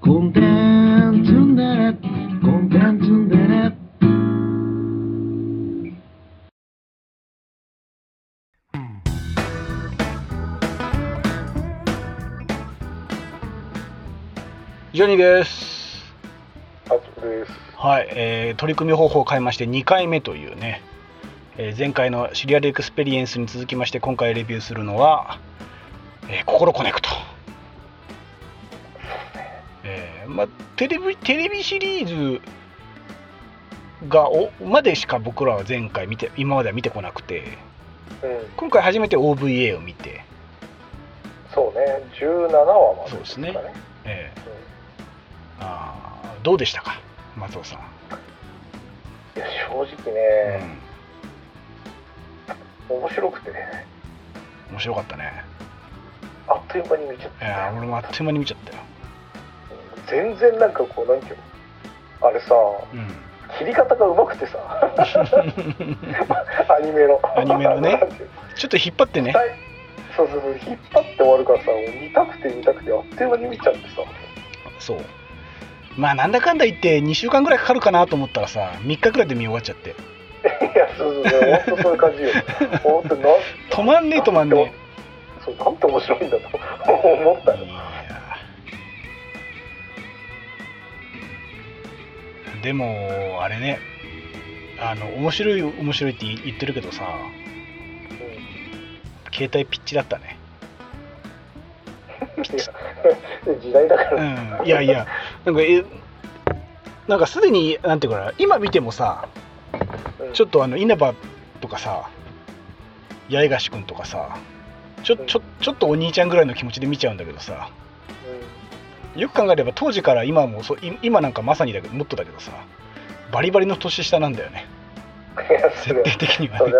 コンテンツンデレコンテンツンデレジョニーです。あとです。はい、えー取り組み方法を変えまして2回目というね、えー前回のシリアルエクスペリエンスに続きまして今回レビューするのは、えー心コネクト。まあ、テレビテレビシリーズがおまでしか僕らは前回見て今までは見てこなくてうん、今回初めて OVA を見て、そうね、17話までそうですね。かえ。ーあーどうでしたか？松尾さん、いや、正直うね、ん、面白くてね、面白かったね。あっという間に見ちゃっいやー俺もあっという間に見ちゃったよ。た。全然なんかこう、なんていうの？あれさ、うん切り方がうまくてさ、アニメの。アニメのね。ちょっと引っ張ってね。はいそうそうそう、引っ張って終わるからさ、見たくて見たくて、あっという間に見ちゃってさ。そう。まあなんだかんだ言って2週間ぐらいかかるかなと思ったらさ3日ぐらいで見終わっちゃって。いや、そうそうそう、本当そういう感じよ。本当な止まんねえ止まんねそう、なんて面白いんだと思ったよ。でもあれね。あの面白い面白いって言ってるけどさ。携帯ピッチだったね。時代だから、うん。いやいや。なんかえなんかすでになんていうかな。今見てもさうん。ちょっとあの稲葉とかさ八重樫君とかさちょちょちょっとお兄ちゃんぐらいの気持ちで見ちゃうんだけどさよく考えれば当時から今もそ今なんかまさにだけどもっとだけどさバリバリの年下なんだよね。設定的にはね。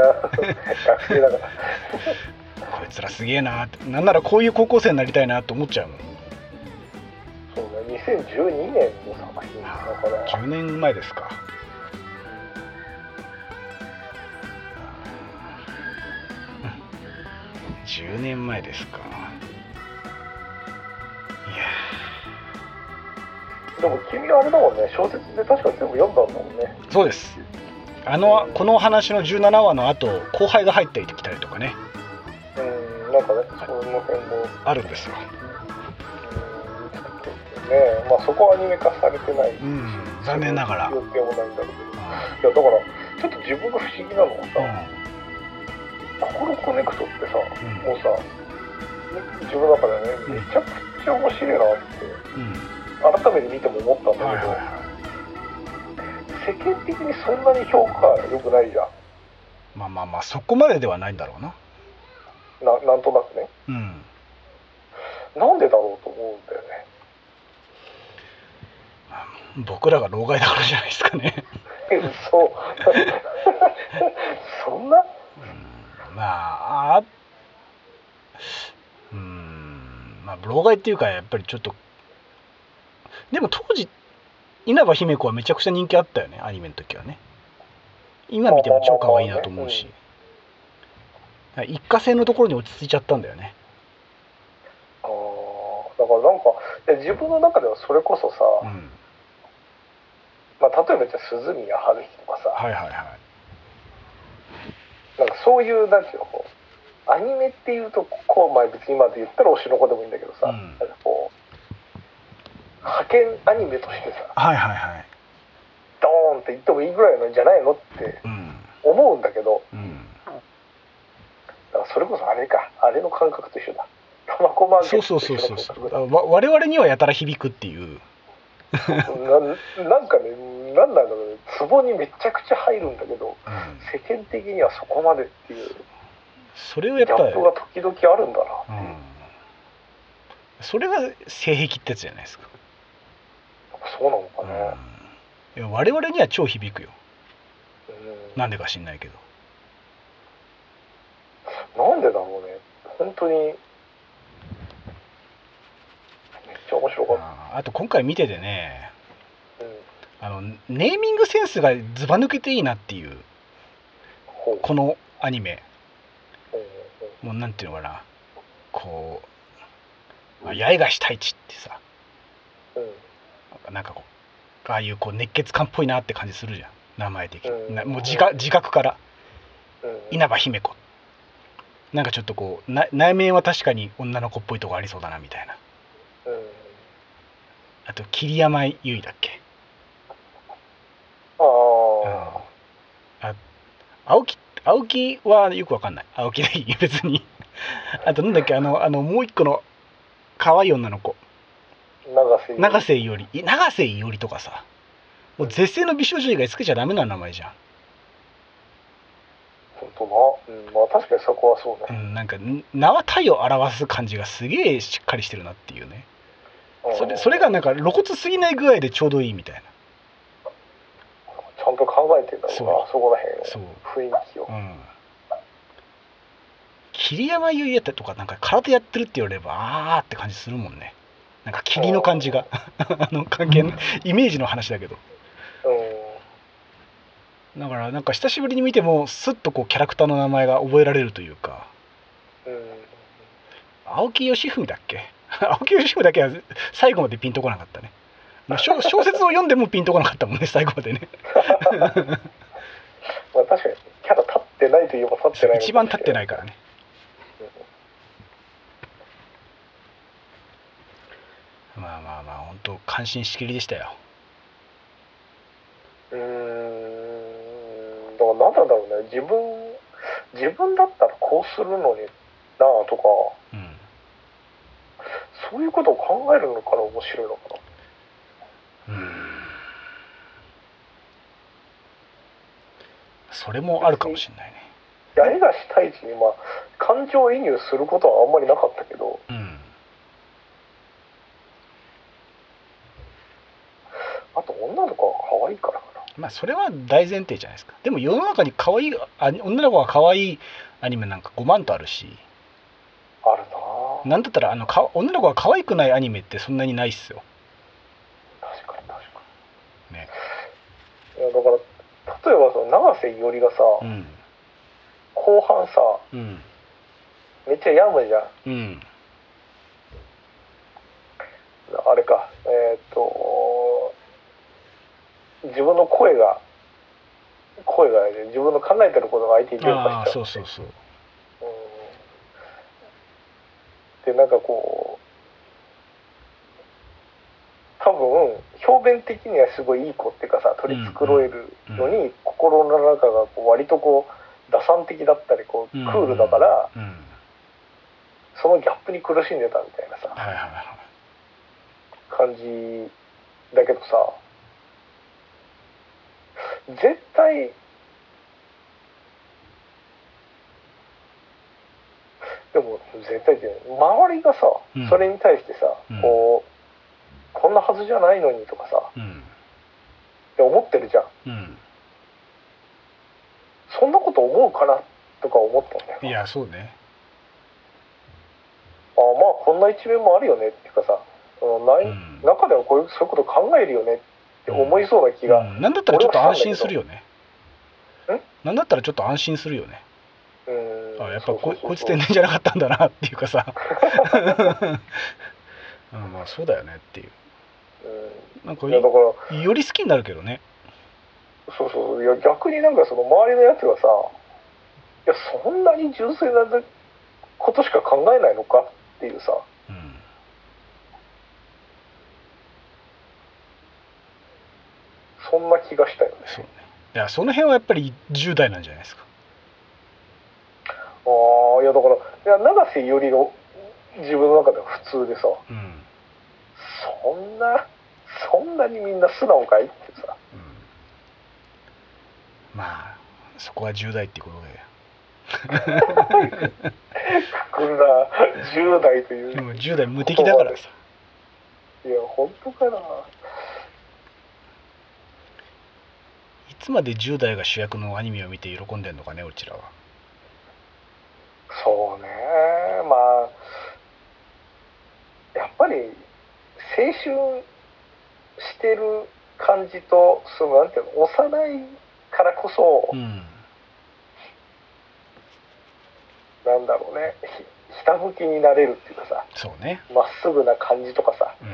こいつらすげえなってなんならこういう高校生になりたいなって思っちゃうもん。そうね2012年の作品だから。10年前ですか。10年前ですかでも君はあれだもんね。小説で確か全部読んだんだもんね。ーそうです。あのこの話の17話の後後輩が入ってきたりとかね。うんなんかねその辺もあるんですよ。ねまあそこはアニメ化されてない。うん残念ながら、予定もないんだけど。いうやだからちょっと自分が不思議なのはさ、ん。心コネクトってさ、うん。もうさ自分の中でねうん。めちゃくちゃ面白いなって。うん改めて見ても思ったんだけど、はいはいは世間的にそんなに評価が良くないじゃん。いまあまあまあそこまでではないんだろうな。ななんとなくね。うん。なんでだろうと思うんだよね。僕らが老害だからじゃないですかね。そう。そんな？うん。まああうん。まあ老害っていうかやっぱりちょっとでも当時稲葉姫子はめちゃくちゃ人気あったよねアニメの時はね。今見ても超可愛いなと思うし。一過性のところに落ち着いちゃったんだよね。あーだからなんか自分の中ではそれこそさ、うん。まあ、例えばじゃあ鈴宮春日とかさ、はいはいはい。なんかそういうなんていうのこうアニメっていうとこう、まあ、別に今で言ったら推しの子でもいいんだけどさ、うん。こう派遣アニメとしてさはいはいはい。ドーンって言ってもいいぐらいなんじゃないのってうん。思うんだけどうん。だからそれこそあれかあれの感覚と一緒だ。タバコマーケそうットと一緒そうそうそうの感覚だわ我々にはやたら響くっていう。ななんかねなんなんだろうね。ツボにめちゃくちゃ入るんだけどうん。世間的にはそこまでっていう。それをやっぱりギャップが時々あるんだな。うん。それが性癖ってやつじゃないですか、そうなのかうん。な、いや我々には超響くよ。うん。なんでか知んないけど。なんでだろうね。本当に。めっちゃ面白かった、ああと今回見ててねうん、あのネーミングセンスがずば抜けていいなっていうこのアニメ。ほうほもうなんていうのかな。こう「あ八重樫太一」ってさ。ううんなんかこうああいうこう熱血感っぽいなって感じするじゃん。名前的に、うん。なもう自覚自覚から。うん。稲葉姫子。なんかちょっとこうな内面は確かに女の子っぽいとこありそうだなみたいな。うん。あと桐山由衣だっけ。ああ。あ青木青木はよくわかんない。青木でいい。別に。あとなんだっけあのあのもう一個の可愛い女の子永瀬永瀬いおり。い永瀬いおりとかさ。もう絶世の美少女以外つけちゃダメな名前じゃん。本当な、うん、まあ確かにそこはそうね、うん、なんかん名は体を表す感じがすげえしっかりしてるなっていうね。それそれがなんか露骨すぎない具合でちょうどいいみたいな。ちゃんと考えてんだろうな。そこら辺そう。雰囲気を。うん。桐山優也とかなんか空手やってるって言われればあーって感じするもんねなんか霧の感じが。あの関係のイメージの話だけど。う。だからなんか久しぶりに見てもスッとこうキャラクターの名前が覚えられるというか。青木義文だっけ？青木義文だけは最後までピンとこなかったね。まあ小小説を読んでもピンとこなかったもんね 最後までね。まあ確かにキャラ立ってないといえば立ってない一番立ってい、ないからねまあまあまあ本当感心しきりでしたよ。うん、うーんだから何なんだろうね。自分自分だったらこうするのになあとか。うんそういうことを考えるのから面白いのかな。うん。それもあるかもしれないね。いや絵がしたいしにまあ感情移入することはあんまりなかったけど。うんあと女の子は可愛いからかなまあそれは大前提じゃないですか。でも世の中に可愛いあ女の子が可愛いアニメなんか5万とあるし。あるなあ。なんだったらあのか女の子が可愛くないアニメってそんなにないっすよ。確かに確かに。ね。いやだから例えばその永瀬いおりがさ、うん。後半さうん。めっちゃ病むじゃん。うん。あれかえーっと自分の声が声がね自分の考えてることが相手に伝播しちゃそううそうそう。うん。でなんかこう多分表現的にはすごいいい子っていうかさ取り繕えるのに、心の中がこう割とこう打算的だったりこうクうんールだから、うん。そのギャップに苦しんでたみたいなさはいはいはい。感じだけどさ絶対でも絶対って周りがさ、うん。それに対してさ、うん。こうこんなはずじゃないのにとかさうん。って思ってるじゃん。うん。そんなこと思うかなとか思ったんだよいやそうね。ああまあこんな一面もあるよねっていうかさそのない、うん。中ではこういうそういうこと考えるよねって思いそうな気が、うん。なんだったらちょっと安心するよね。ん？なんだったらちょっと安心するよね。うん。あやっぱこいつ天然じゃなかったんだなっていうかさ。うんまあそうだよねっていう。なんかうん、いやだからより好きになるけどね。そうそういや逆になんかその周りのやつがさいやそんなに純粋なことしか考えないのかっていうさうんそんな気がしたよね。そうね。いやその辺はやっぱり10代なんじゃないですか。ああいやだからいや永瀬いおりの自分の中では普通でさ。うん、うん、そんなそんなにみんな素直かいってさ。まあそこは10代ってこと くんな。10代という。ででも10代無敵だからさ。いや本当かないつまで10代が主役のアニメを見て喜んでんのかねうちらは。そうね。まあやっぱり青春してる感じとそのなんていうの幼いからこそ、うん。なんだろうね。ひひたむきになれるっていうかさそうね。まっすぐな感じとかさうん。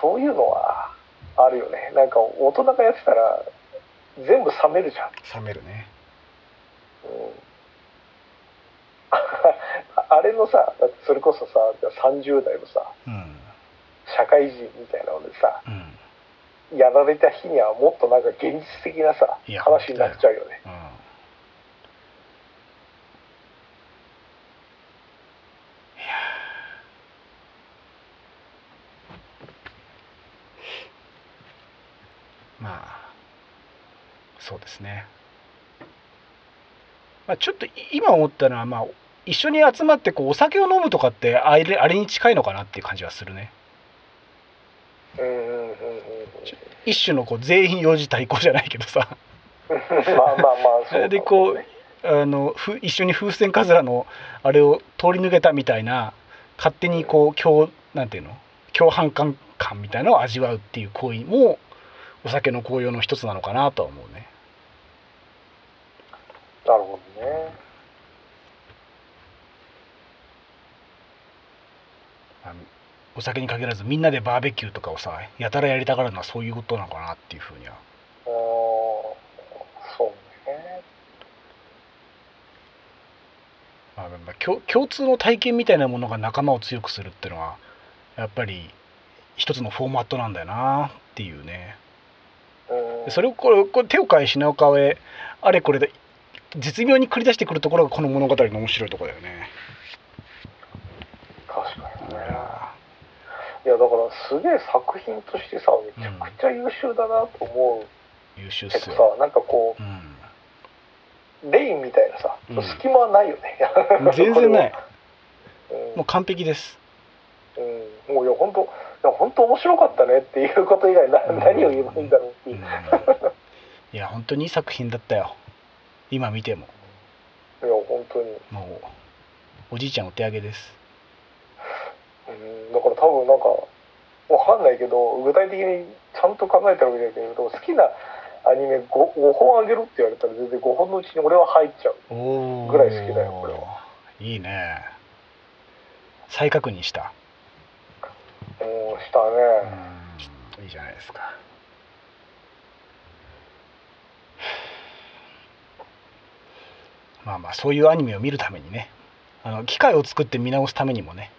そういうのはあるよね。なんか大人がやってたら全部冷めるじゃん、冷めるね。うん、あれのさそれこそさ30代のさうん。社会人みたいなのでさうん。やられた日にはもっとなんか現実的なさ話になっちゃうよね。うんまあそうですね。まあちょっとい今思ったのはまあ一緒に集まってこうお酒を飲むとかってあれあれに近いのかなっていう感じはするね。一種のこう全員幼児対抗じゃないけどさ。まあまあまあそうだでこうあのふ一緒に風船かずらのあれを通り抜けたみたいな勝手にこう共なんていうの共犯感感みたいなのを味わうっていう行為もお酒の効用の一つなのかなとは思うね。なるほどね。お酒に限らずみんなでバーベキューとかをさやたらやりたがるのはそういうことなのかなっていうふうには。あーそうね。まあ、まあ共共通の体験みたいなものが仲間を強くするっていうのはやっぱり一つのフォーマットなんだよなっていうねそれをこれこれ手を変え品を変えあれこれで絶妙に繰り出してくるところがこの物語の面白いところだよね。確かにね。いやだからすげえ作品としてさめちゃくちゃ優秀だなと思う。優秀っすよ。さなんかこううレインみたいなさ、うん。隙間はないよね。ん、全然ない。うん。もう完璧です。うん、もういや本当いや本当面白かったねっていうこと以外な、うん。何を言えばいいんだろううんいや本当にいい作品だったよ。今見てもいや本当に、もうおじいちゃんお手上げです。うん、だから多分なんかわかんないけど具体的にちゃんと考えたわけだけど好きなアニメ 5, 5本あげるって言われたら全然5本のうちに俺は入っちゃうおぐらい好きだよこれいいね。再確認した？うんしたうねんいいじゃないですか。まあまあそういうアニメを見るためにねあの機会を作って見直すためにもね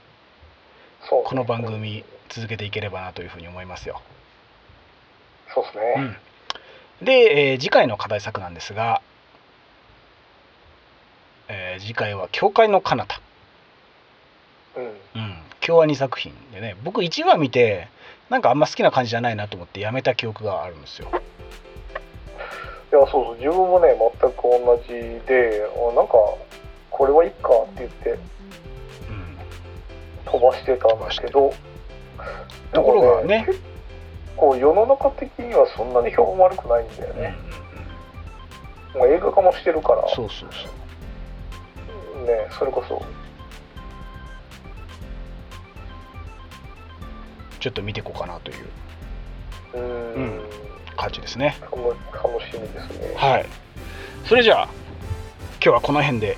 そうね。この番組続けていければなというふうに思いますよ。そうですね、うん、で、えー次回の課題作なんですが、えー次回は「教会の彼方。うん」うん、京アニ作品でね僕1話見てなんかあんま好きな感じじゃないなと思ってやめた記憶があるんですよ。いやそうそう自分もね全く同じであなんかこれはいいかって言ってうん、飛ばしてたんだけどところがね。結構世の中的にはそんなに評判悪くないんだよね、もう映画化もしてるから。うん、そうそうそう。ねそれこそ。ちょっと見ていこうかなという。うん感じですね。楽楽しみですねはい。それじゃあ今日はこの辺で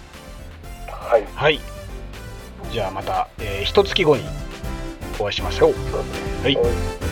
はいはい。じゃあまた、えー、一月後にお会いしましょう。はい